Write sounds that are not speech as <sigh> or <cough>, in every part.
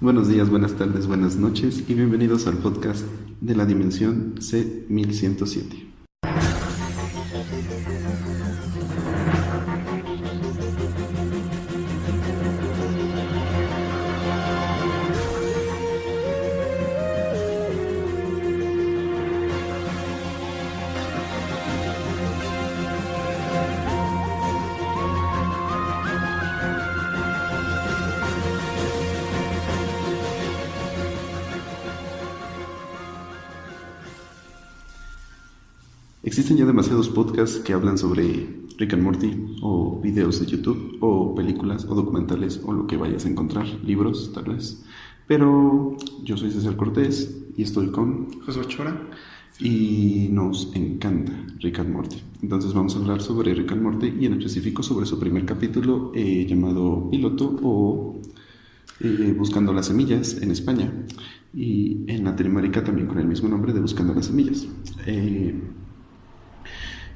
Buenos días, buenas tardes, buenas noches y bienvenidos al podcast de la dimensión C1107. Existen ya demasiados podcasts que hablan sobre Rick and Morty, o videos de YouTube, o películas, o documentales, o lo que vayas a encontrar, libros tal vez. Pero yo soy César Cortés y estoy con José Chora. Y nos encanta Rick and Morty. Entonces vamos a hablar sobre Rick and Morty y en específico sobre su primer capítulo eh, llamado Piloto o eh, Buscando las Semillas en España y en Latinoamérica también con el mismo nombre de Buscando las Semillas. Eh,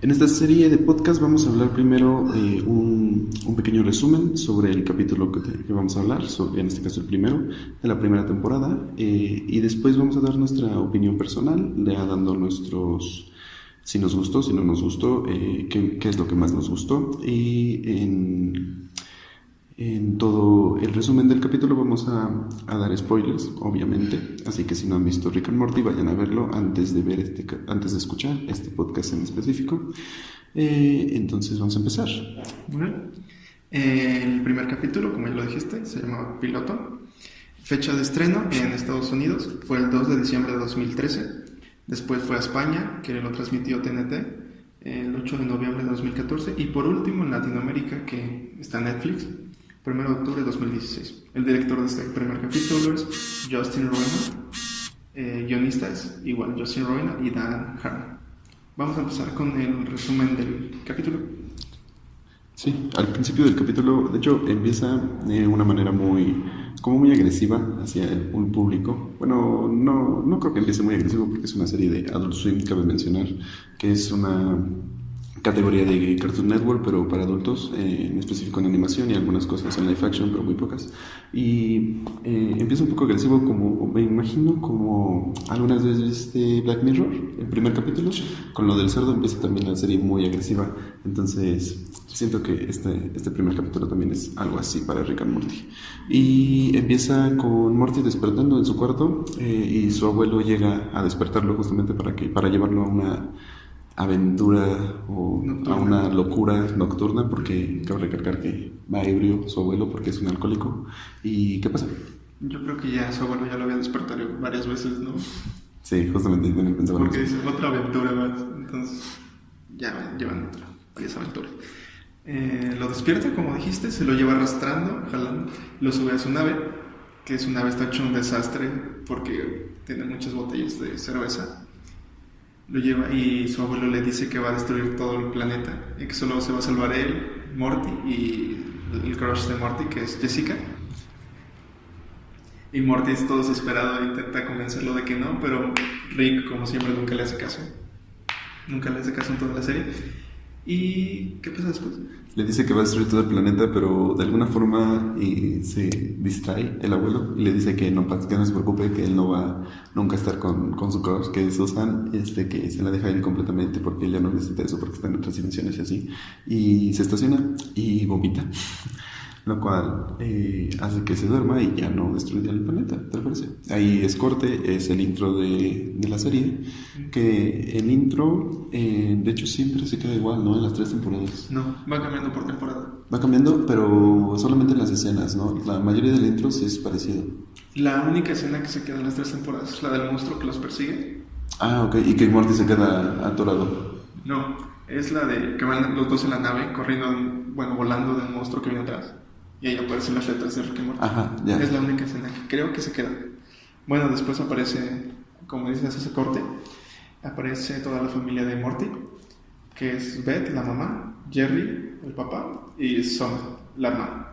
en esta serie de podcast vamos a hablar primero eh, un, pequeño resumen sobre el capítulo que, vamos a hablar, en este caso el primero, de la primera temporada, eh, y después vamos a dar nuestra opinión personal, ya dando nuestros, si nos gustó, si no nos gustó, eh, qué, qué, es lo que más nos gustó, y en, en todo el resumen del capítulo vamos a, a, dar spoilers, obviamente. Así que si no han visto Rick and Morty, vayan a verlo antes de ver este, antes de escuchar este podcast en específico. Eh, entonces vamos a empezar. Bueno, eh, el primer capítulo, como ya lo dijiste, se llama Piloto. Fecha de estreno en Estados Unidos fue el 2 de diciembre de 2013. Después fue a España, que lo transmitió TNT el 8 de noviembre de 2014. Y por último en Latinoamérica, que está Netflix, 1 de octubre de 2016. El director de este primer capítulo es Justin Roiland. Eh, guionista es igual Justin Roiland y Dan Harmon. Vamos a empezar con el resumen del capítulo. Sí, al principio del capítulo, de hecho, empieza de una manera muy, como muy agresiva hacia un público. Bueno, no, no creo que empiece muy agresivo porque es una serie de Adult Swim, cabe mencionar, que es una categoría de Cartoon Network, pero para adultos, eh, en específico en animación y algunas cosas en live action, pero muy pocas. Y eh, empieza un poco agresivo, como me imagino, como algunas veces viste Black Mirror, el primer capítulo, con lo del cerdo empieza también la serie muy agresiva. Entonces, siento que este, este primer capítulo también es algo así para Rick and Morty. Y empieza con Morty despertando en su cuarto eh, y su abuelo llega a despertarlo justamente para, que, para llevarlo a una aventura o nocturna. a una locura nocturna porque cabe recalcar que va ebrio su abuelo porque es un alcohólico y ¿qué pasa? Yo creo que ya su abuelo ya lo había despertado varias veces, ¿no? Sí, justamente también pensaba Porque dice otra aventura más, entonces ya llevan otra, varias aventuras. Eh, lo despierta, como dijiste, se lo lleva arrastrando, jalando, lo sube a su nave, que su nave está hecho un desastre porque tiene muchas botellas de cerveza lo lleva y su abuelo le dice que va a destruir todo el planeta y que solo se va a salvar él, Morty y el crush de Morty que es Jessica. Y Morty es todo desesperado e intenta convencerlo de que no, pero Rick como siempre nunca le hace caso. Nunca le hace caso en toda la serie. ¿Y qué pasa después? Le dice que va a destruir todo el planeta, pero de alguna forma y se distrae el abuelo y le dice que no, que no se preocupe, que él no va nunca a estar con, con su crush, que Susan, este, que se la deja ir completamente porque ella no necesita eso porque está en otras dimensiones y así. Y se estaciona y vomita, lo cual eh, hace que se duerma y ya no destruya el planeta, ¿te parece? Ahí es corte, es el intro de, de la serie, que el intro, eh, de hecho, siempre se queda igual, ¿no? En las tres temporadas. No, va cambiando por temporada. Va cambiando, pero solamente en las escenas, ¿no? La mayoría del intro sí es parecido. La única escena que se queda en las tres temporadas es la del monstruo que los persigue. Ah, ok, y que Morty se queda atorado. No, es la de que van los dos en la nave corriendo, bueno, volando del monstruo que viene atrás. Y ahí aparecen las letras de Rick and Morty. Ajá, ya. Es la única escena que creo que se queda. Bueno, después aparece, como dices, ese corte. Aparece toda la familia de Morty, que es Beth, la mamá, Jerry, el papá, y Summer, la hermana.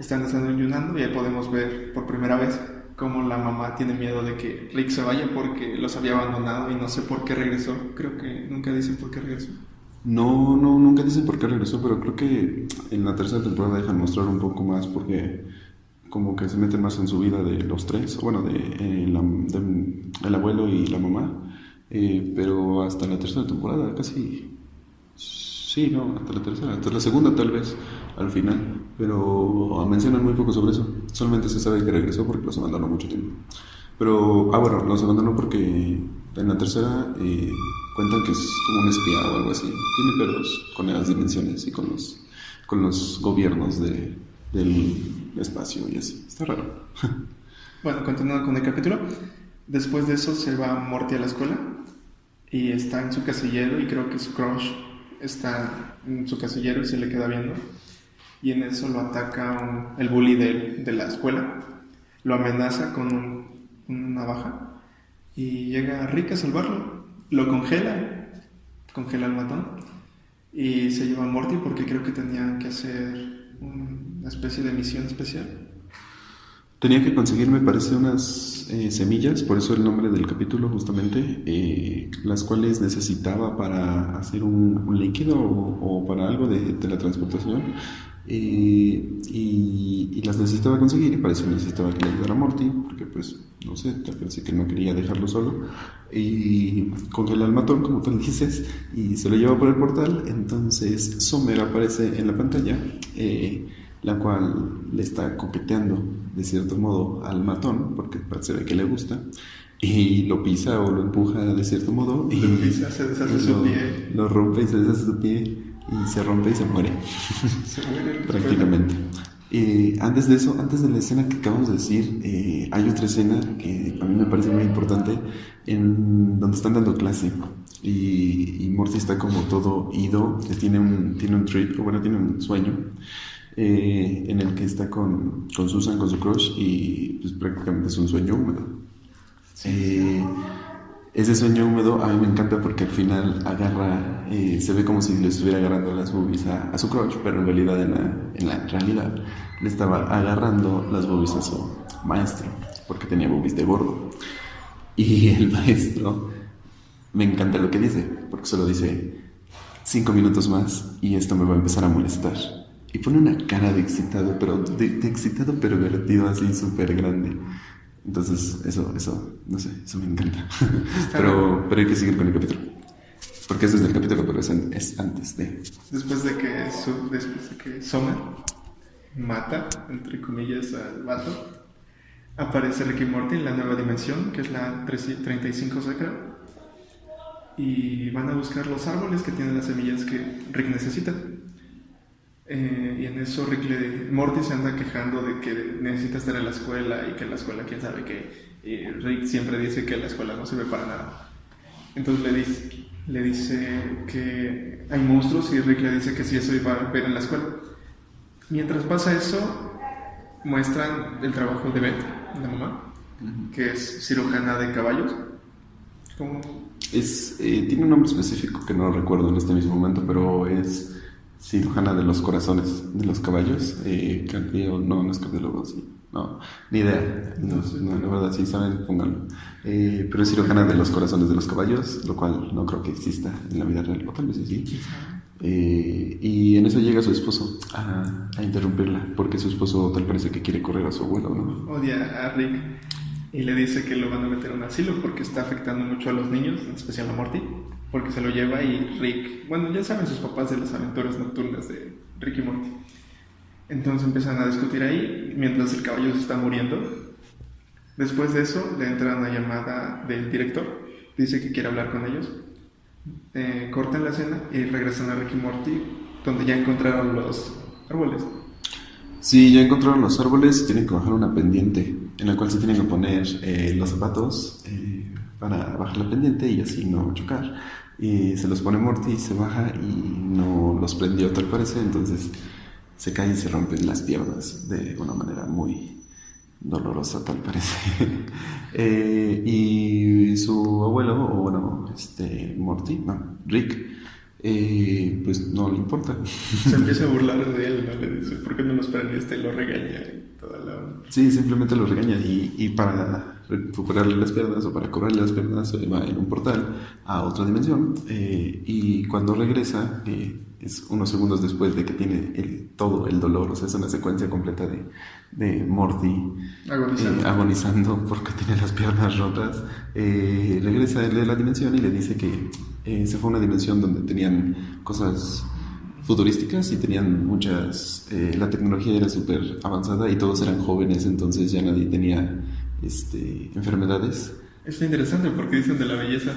Están desayunando y ahí podemos ver por primera vez cómo la mamá tiene miedo de que Rick se vaya porque los había abandonado y no sé por qué regresó. Creo que nunca dicen por qué regresó. No, no, nunca dicen por qué regresó, pero creo que en la tercera temporada dejan mostrar un poco más porque como que se meten más en su vida de los tres, bueno, de, eh, la, el abuelo y la mamá, eh, pero hasta la tercera temporada casi, sí, no, hasta la tercera, hasta la segunda tal vez, al final, pero mencionan muy poco sobre eso, solamente se sabe que regresó porque los abandonó mucho tiempo. Pero, ah, bueno, los abandonó porque en la tercera cuentan que es como un espía o algo así. Tiene pedos con las dimensiones y con los, con los gobiernos de, del espacio y así. Está raro. <laughs> bueno, continuando con el capítulo. Después de eso se va Morty a la escuela y está en su casillero y creo que su crush está en su casillero y se le queda viendo. Y en eso lo ataca el bully de, de la escuela. Lo amenaza con un una navaja y llega Rick a salvarlo. Lo congela, congela al matón y se lleva a Morty porque creo que tenía que hacer una especie de misión especial. Tenía que conseguir, me parece, unas eh, semillas, por eso el nombre del capítulo justamente, eh, las cuales necesitaba para hacer un, líquido o, para algo de teletransportación. Eh, y, las necesitaba conseguir y para eso necesitaba que le ayudara a Morty, porque pues, no sé, tal vez que no quería dejarlo solo. Y congela al matón, como tú dices, y se lo lleva por el portal. Entonces Sommer aparece en la pantalla, eh, la cual le está coqueteando de cierto modo al matón, porque parece que le gusta y lo pisa o lo empuja de cierto modo y lo pisa, se deshace su pie. Lo rompe y se deshace su pie y se rompe y se muere. se muere. <laughs> Prácticamente. Eh, antes de eso, antes de la escena que acabamos de decir, eh, hay otra escena que a mí me parece muy importante, en donde están dando clase y, y Morty está como todo ido, tiene un, tiene un trip, o bueno, tiene un sueño, eh, en el que está con, con, Susan, con su crush, y pues prácticamente es un sueño húmedo. Ese sueño húmedo a mí me encanta porque al final agarra, eh, se ve como si le estuviera agarrando las boobies a, su crush, pero en realidad en la, en la, realidad le estaba agarrando las boobies a su maestro, porque tenía boobies de gordo. Y <laughs> el maestro me encanta lo que dice, porque solo dice cinco minutos más y esto me va a empezar a molestar. Y pone una cara de excitado, pero de, de excitado pervertido así súper grande. Entonces, eso, eso, no sé, eso me encanta. <laughs> pero, pero hay que seguir con el capítulo. Porque es el capítulo, pero es, es antes de. Después de que, su, después de que Sommer mata, entre comillas, al vato, aparece Ricky Morty en la nueva dimensión, que es la 35 sacra. Y van a buscar los árboles que tienen las semillas que Rick necesita. Eh, y en eso Rick le, Morty se anda quejando de que necesita estar en la escuela y que la escuela, quién sabe qué. Rick siempre dice que la escuela no sirve para nada. Entonces le dice, le dice que hay monstruos y Rick le dice que sí, eso iba a ver en la escuela. Mientras pasa eso, muestran el trabajo de Beth, la mamá, que es cirujana de caballos. Es, eh, tiene un nombre específico que no recuerdo en este mismo momento, pero es cirujana de los corazones de los caballos. Eh, no, no es cardiólogo, sí. No, ni idea. No, no, la verdad, si saben, pónganlo. Eh, pero es cirujana de los corazones de los caballos, lo cual no creo que exista en la vida real, o tal vez sí. Eh, y en eso llega su esposo a, a, interrumpirla, porque su esposo tal parece que quiere correr a su abuelo, ¿no? Odia a Rick y le dice que lo van a meter en un asilo porque está afectando mucho a los niños, en especial a Morty porque se lo lleva y Rick, bueno, ya saben sus papás de las aventuras nocturnas de Rick y Morty. Entonces empiezan a discutir ahí mientras el caballo se está muriendo. Después de eso le entra una llamada del director, dice que quiere hablar con ellos. Eh, cortan la escena y regresan a Rick y Morty, donde ya encontraron los árboles. Sí, ya encontraron los árboles y tienen que bajar una pendiente en la cual se tienen que poner eh, los zapatos eh, para bajar la pendiente y así no chocar y se los pone Morty y se baja y no los prendió tal parece, entonces se cae y se rompen las piernas de una manera muy dolorosa tal parece. <laughs> Eh, y su abuelo, o bueno, este Morty, no, Rick, eh, pues no le importa. Se <laughs> empieza a burlar de él, ¿no? Le dice, ¿por qué no nos prendiste? Y lo regaña y toda la... Sí, simplemente lo regaña y, y para recuperarle las piernas o para cobrarle las piernas se va en un portal a otra dimensión eh, y cuando regresa eh, es unos segundos después de que tiene el, todo el dolor, o sea, es una secuencia completa de, de Morty Agonizando. eh, agonizando porque tiene las piernas rotas, eh, regresa de la dimensión y le dice que eh, se fue a una dimensión donde tenían cosas futurísticas y tenían muchas, eh, la tecnología era súper avanzada y todos eran jóvenes, entonces ya nadie tenía este, enfermedades. Está interesante porque dicen de la belleza.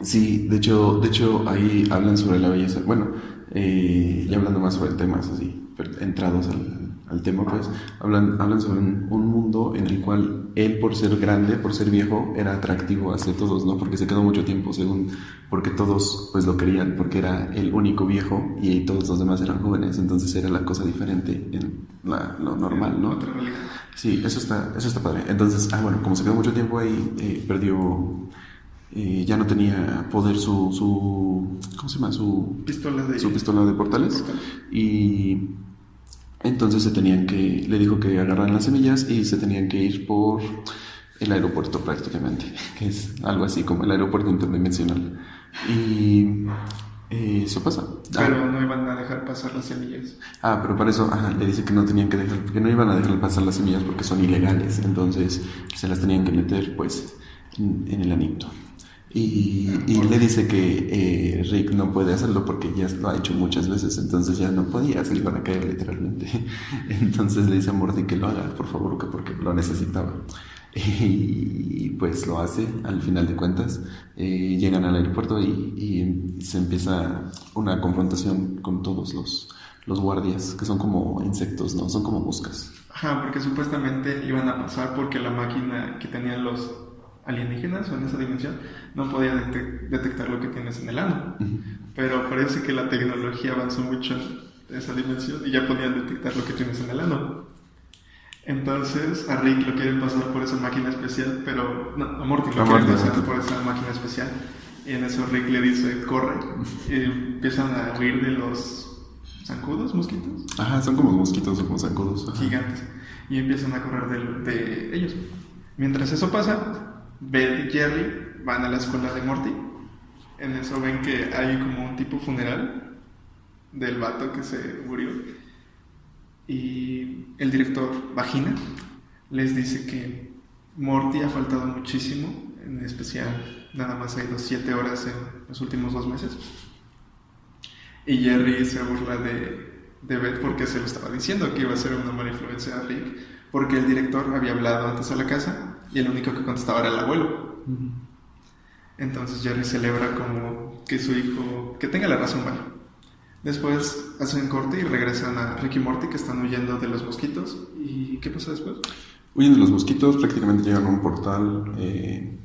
Sí, de hecho, de hecho ahí hablan sobre la belleza. Bueno, eh, ya hablando más sobre temas así, pero entrados al, al tema, pues hablan, hablan sobre un, un mundo en el cual él, por ser grande, por ser viejo, era atractivo hacia todos, ¿no? Porque se quedó mucho tiempo, según, porque todos pues lo querían, porque era el único viejo y todos los demás eran jóvenes, entonces era la cosa diferente en la- lo normal, ¿no? Sí, eso está, eso está padre. Entonces, ah, bueno, como se quedó mucho tiempo ahí, eh, perdió, eh, ya no tenía poder su, su, ¿cómo se llama? Su, Pistola de... su pistola de portales. Portales. Y entonces se tenían que, le dijo que agarraran las semillas y se tenían que ir por el aeropuerto prácticamente, <laughs> que es algo así como el aeropuerto interdimensional. Y eh, eso pasa. Ah, Pero no iban a dejar pasar las semillas. Ah, pero para eso ajá, le dice que no tenían que dejar, que no iban a dejar pasar las semillas porque son ilegales, entonces se las tenían que meter pues en, en el anito. Y, y le dice que eh, Rick no puede hacerlo porque ya lo ha hecho muchas veces, entonces ya no podía, se le iban a caer literalmente. <laughs> Entonces le dice a Morty que lo haga, por favor, que porque lo necesitaba. Y pues lo hace al final de cuentas. Eh, llegan al aeropuerto y, y se empieza una confrontación con todos los, los guardias, que son como insectos, ¿no? Son como moscas. Ajá, porque supuestamente iban a pasar porque la máquina que tenían los alienígenas o en esa dimensión no podía detec- detectar lo que tienes en el ano. Pero parece que la tecnología avanzó mucho en esa dimensión y ya podían detectar lo que tienes en el ano. Entonces a Rick lo quieren pasar por esa máquina especial, pero no, a Morty lo A quieren pasar por esa máquina especial. Y en eso Rick le dice, corre. Y empiezan a huir de los zancudos, mosquitos Ajá, son como mosquitos o como zancudos. ajá. gigantes y empiezan a correr de, de ellos. Mientras eso pasa, Beth y Jerry van a la escuela de Morty. En eso ven que hay como un tipo funeral del vato que se murió. Y el director Vagina les dice que Morty ha faltado muchísimo, en especial nada más ha ido siete horas en los últimos dos meses. Y Jerry se burla de, de Beth porque se lo estaba diciendo que iba a ser una mala influencia a Rick, porque el director había hablado antes a la casa y el único que contestaba era el abuelo. Entonces Jerry celebra como que su hijo, que tenga la razón, vale. Después hacen corte y regresan a Rick y Morty que están huyendo de los mosquitos. ¿Y qué pasa después? Huyen de los mosquitos, prácticamente llegan a un portal eh,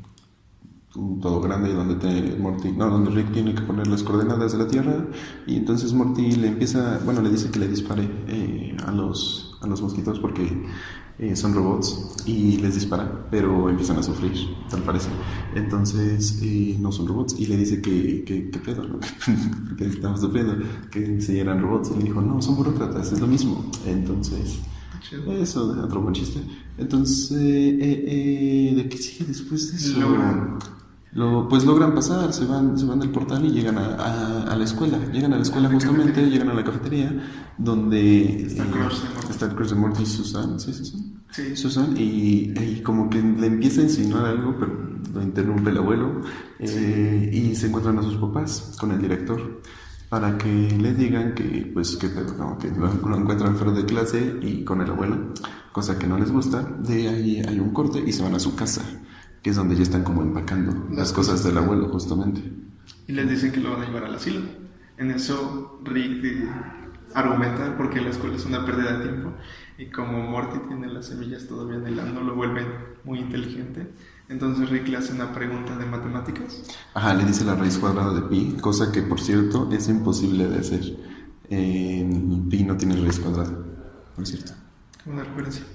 todo grande donde te- Morty, no, donde Rick tiene que poner las coordenadas de la Tierra y entonces Morty le empieza, bueno, le dice que le dispare eh, a los a los mosquitos porque eh, son robots y les dispara, pero empiezan a sufrir, tal parece. Entonces eh, no son robots y le dice que que, que pedo, ¿no? <laughs> que estamos sufriendo, que si eran robots y le dijo no, son burócratas, es lo mismo. Entonces eso, otro buen chiste. Entonces, eh, eh, ¿de qué sigue después de eso? Logran. Lo, pues logran pasar, se van, se van del portal y llegan a, a- a la escuela. Llegan a la escuela justamente, llegan a la cafetería donde Está eh, Crush de Morty. está el Crush de Morty y Susan, ¿sí, Susan? Sí. Susan, y, y como que le empieza a insinuar algo, pero lo interrumpe el abuelo, eh, y se encuentran a sus papás con el director para que le digan que, pues, que, pedo, ¿no? que lo, lo encuentran fuera de clase y con el abuelo, cosa que no les gusta. De ahí hay un corte y se van a su casa, que es donde ya están como empacando las cosas del abuelo, justamente. Y les dicen que lo van a llevar al asilo. En eso Rick eh, argumenta porque la escuela es una pérdida de tiempo y como Morty tiene las semillas todavía en el ano lo vuelven muy inteligente. Entonces Rick le hace una pregunta de matemáticas. Ajá, le dice la raíz cuadrada de pi, cosa que por cierto es imposible de hacer. Eh, pi no tiene raíz cuadrada, por cierto. Una referencia.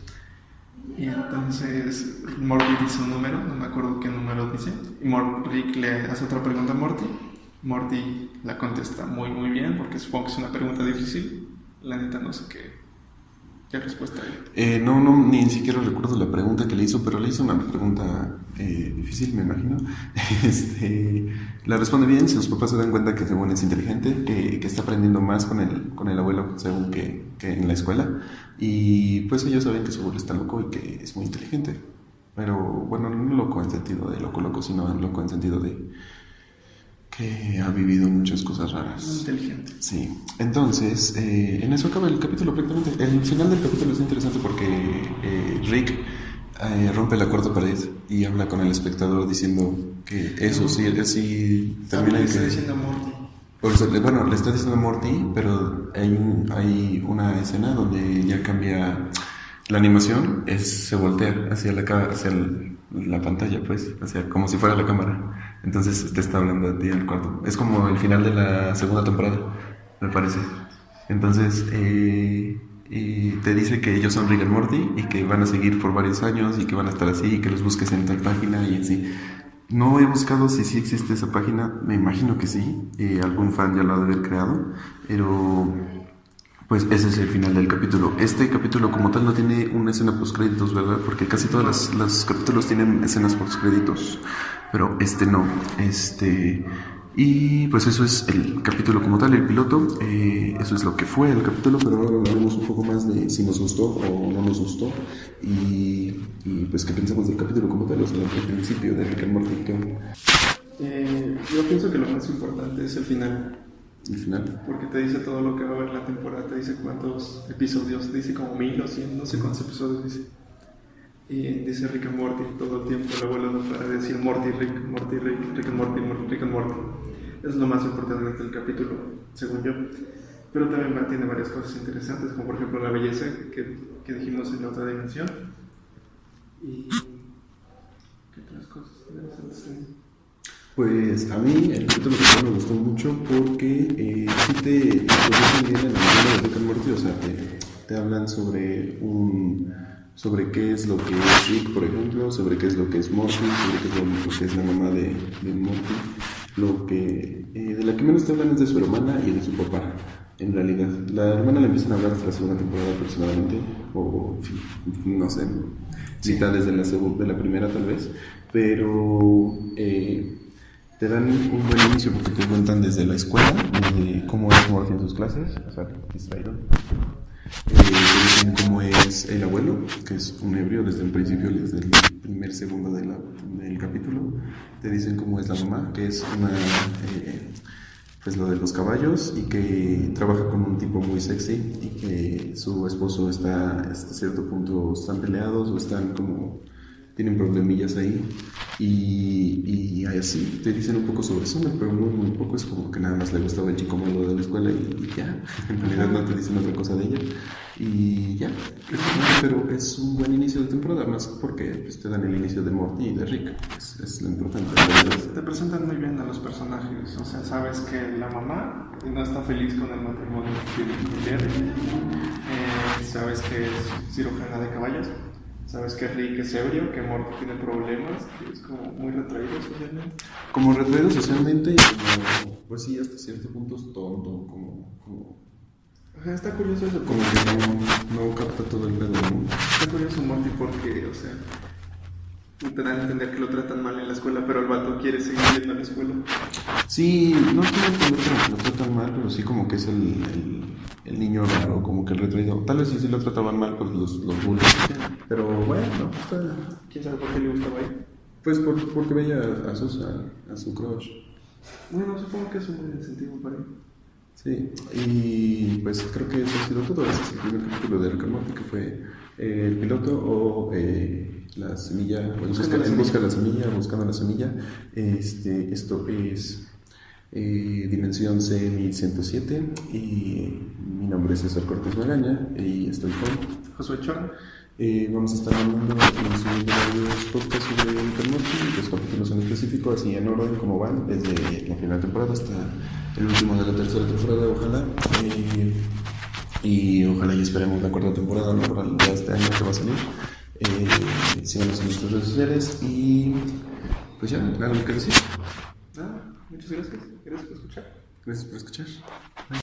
Y entonces Morty dice un número, no me acuerdo qué número dice. Y Rick le hace otra pregunta a Morty. Morty la contesta muy, muy bien, porque supongo que es una pregunta difícil. La neta no sé qué, qué respuesta. Eh, no, no, ni siquiera recuerdo la pregunta que le hizo, pero le hizo una pregunta eh, difícil, me imagino. <laughs> Este, la responde bien, sus papás se dan cuenta que según es inteligente, que, que está aprendiendo más con el, con el abuelo según que, que en la escuela. Y pues ellos saben que su abuelo está loco y que es muy inteligente. Pero bueno, no loco en sentido de loco loco, sino loco en sentido de que ha vivido muchas cosas Muy raras. inteligente. Sí, entonces, eh, en eso acaba el capítulo prácticamente. El final del capítulo es interesante porque eh, Rick eh, rompe la cuarta pared y habla con el espectador diciendo que eso sí, termina le en está que... diciendo Morty. Bueno, le está diciendo a Morty, pero hay, un- hay una escena donde ya cambia la animación, es, se voltea hacia la, hacia el- la pantalla, pues, hacia, como si fuera la cámara. Entonces te está hablando a ti al cuarto. Es como el final de la segunda temporada, me parece. Entonces, eh, y te dice que ellos son Rick and Morty y que van a seguir por varios años y que van a estar así y que los busques en tal página y así. No he buscado si sí existe esa página, me imagino que sí, y algún fan ya lo ha de haber creado, pero pues ese es el final del capítulo. Este capítulo como tal no tiene una escena post créditos, ¿verdad? Porque casi todos los, los capítulos tienen escenas post créditos, pero este no. Este y pues eso es el capítulo como tal, el piloto. eh, eso es lo que fue el capítulo, pero ahora hablaremos un poco más de si nos gustó o no nos gustó y, y, pues qué pensamos del capítulo como tal, o sea, el principio de Rick and Morty, Eh, yo pienso que lo más importante es el final, el final. porque te dice todo lo que va a haber la temporada, te dice cuántos episodios, te dice como mil o cien, no sé cuántos episodios dice. Y dice Rick and Morty todo el tiempo, el abuelo no para de decir Morty, Rick, Morty, Rick, Rick and Morty, Mor- Rick and Morty. Es lo más importante del capítulo, según yo. Pero también tiene varias cosas interesantes, como por ejemplo la belleza que, que dijimos en la otra dimensión. Y... ¿Qué otras cosas interesantes? Pues a mí el capítulo me gustó mucho porque eh, sí te introducen bien en el mundo de Rick and Morty, o sea, te, te hablan sobre un sobre qué es lo que es Rick, por ejemplo, sobre qué es lo que es Morty, sobre qué es lo, lo que es la mamá de, de Morty. Lo que eh, de la que menos te hablan es de su hermana y de su papá. En realidad, la hermana le empiezan a hablar hasta la segunda temporada aproximadamente, o no sé, mitades de la, de la primera tal vez, pero eh, te dan un buen inicio porque te cuentan desde la escuela, desde cómo es Morty en sus clases, o sea, distraído. Eh, te dicen cómo es el abuelo, que es un ebrio desde el principio, desde el primer segundo de la- del capítulo. Te dicen cómo es la mamá, que es una, eh, pues lo de los caballos y que trabaja con un tipo muy sexy y que su esposo está hasta cierto punto están peleados o están como tienen problemillas ahí y, y así te dicen un poco sobre Summer pero muy muy poco es como que nada más le gustaba el chico malo de la escuela y, y ya <laughs> en realidad no te dicen otra cosa de ella y ya pero es un buen inicio de temporada más porque pues, te dan el inicio de Morty y de Rick es, es lo importante. Te presentan muy bien a los personajes, o sea, sabes que la mamá no está feliz con el matrimonio que tiene Eh, sabes que es cirujana de caballos, sabes que Rick es ebrio, que Morty tiene problemas, que es como muy retraído socialmente. como retraído socialmente y como pues sí hasta cierto punto es tonto como, como Ajá, está curioso eso, como que no, no capta todo el pedo ¿no? está curioso Morty porque, o sea, te dan a entender que lo tratan mal en la escuela, pero el vato quiere seguir yendo a la escuela. Sí, no quiero entender que lo tratan mal, pero sí como que es el, el, el niño raro, como que el retraído. Tal vez si sí lo trataban mal, pues los, los bullies. Pero bueno, está... ¿Quién sabe por qué le gustaba ahí? Pues por, porque veía a, a, a su crush. Bueno, supongo que es un buen incentivo para él. Sí, y pues creo que eso ha sido todo. Ese es el primer capítulo de Rick que fue eh, el piloto o eh, la semilla, o en busca, la semilla, buscando la semilla. Este, esto es eh, Dimensión C1107 y mi nombre es César Cortés Magaña y estoy con... Josué Chorn. Eh, vamos a estar hablando subiendo varios podcasts sobre Morty, los capítulos en específico, así en orden como van, desde la primera temporada hasta el último de la tercera temporada, ojalá. Eh, y ojalá y esperemos la cuarta temporada, ¿no? Para ya este año que va a salir. Eh, síganos en nuestras redes sociales y pues ya, algo que decir. Muchas gracias. Gracias por escuchar. Gracias por escuchar.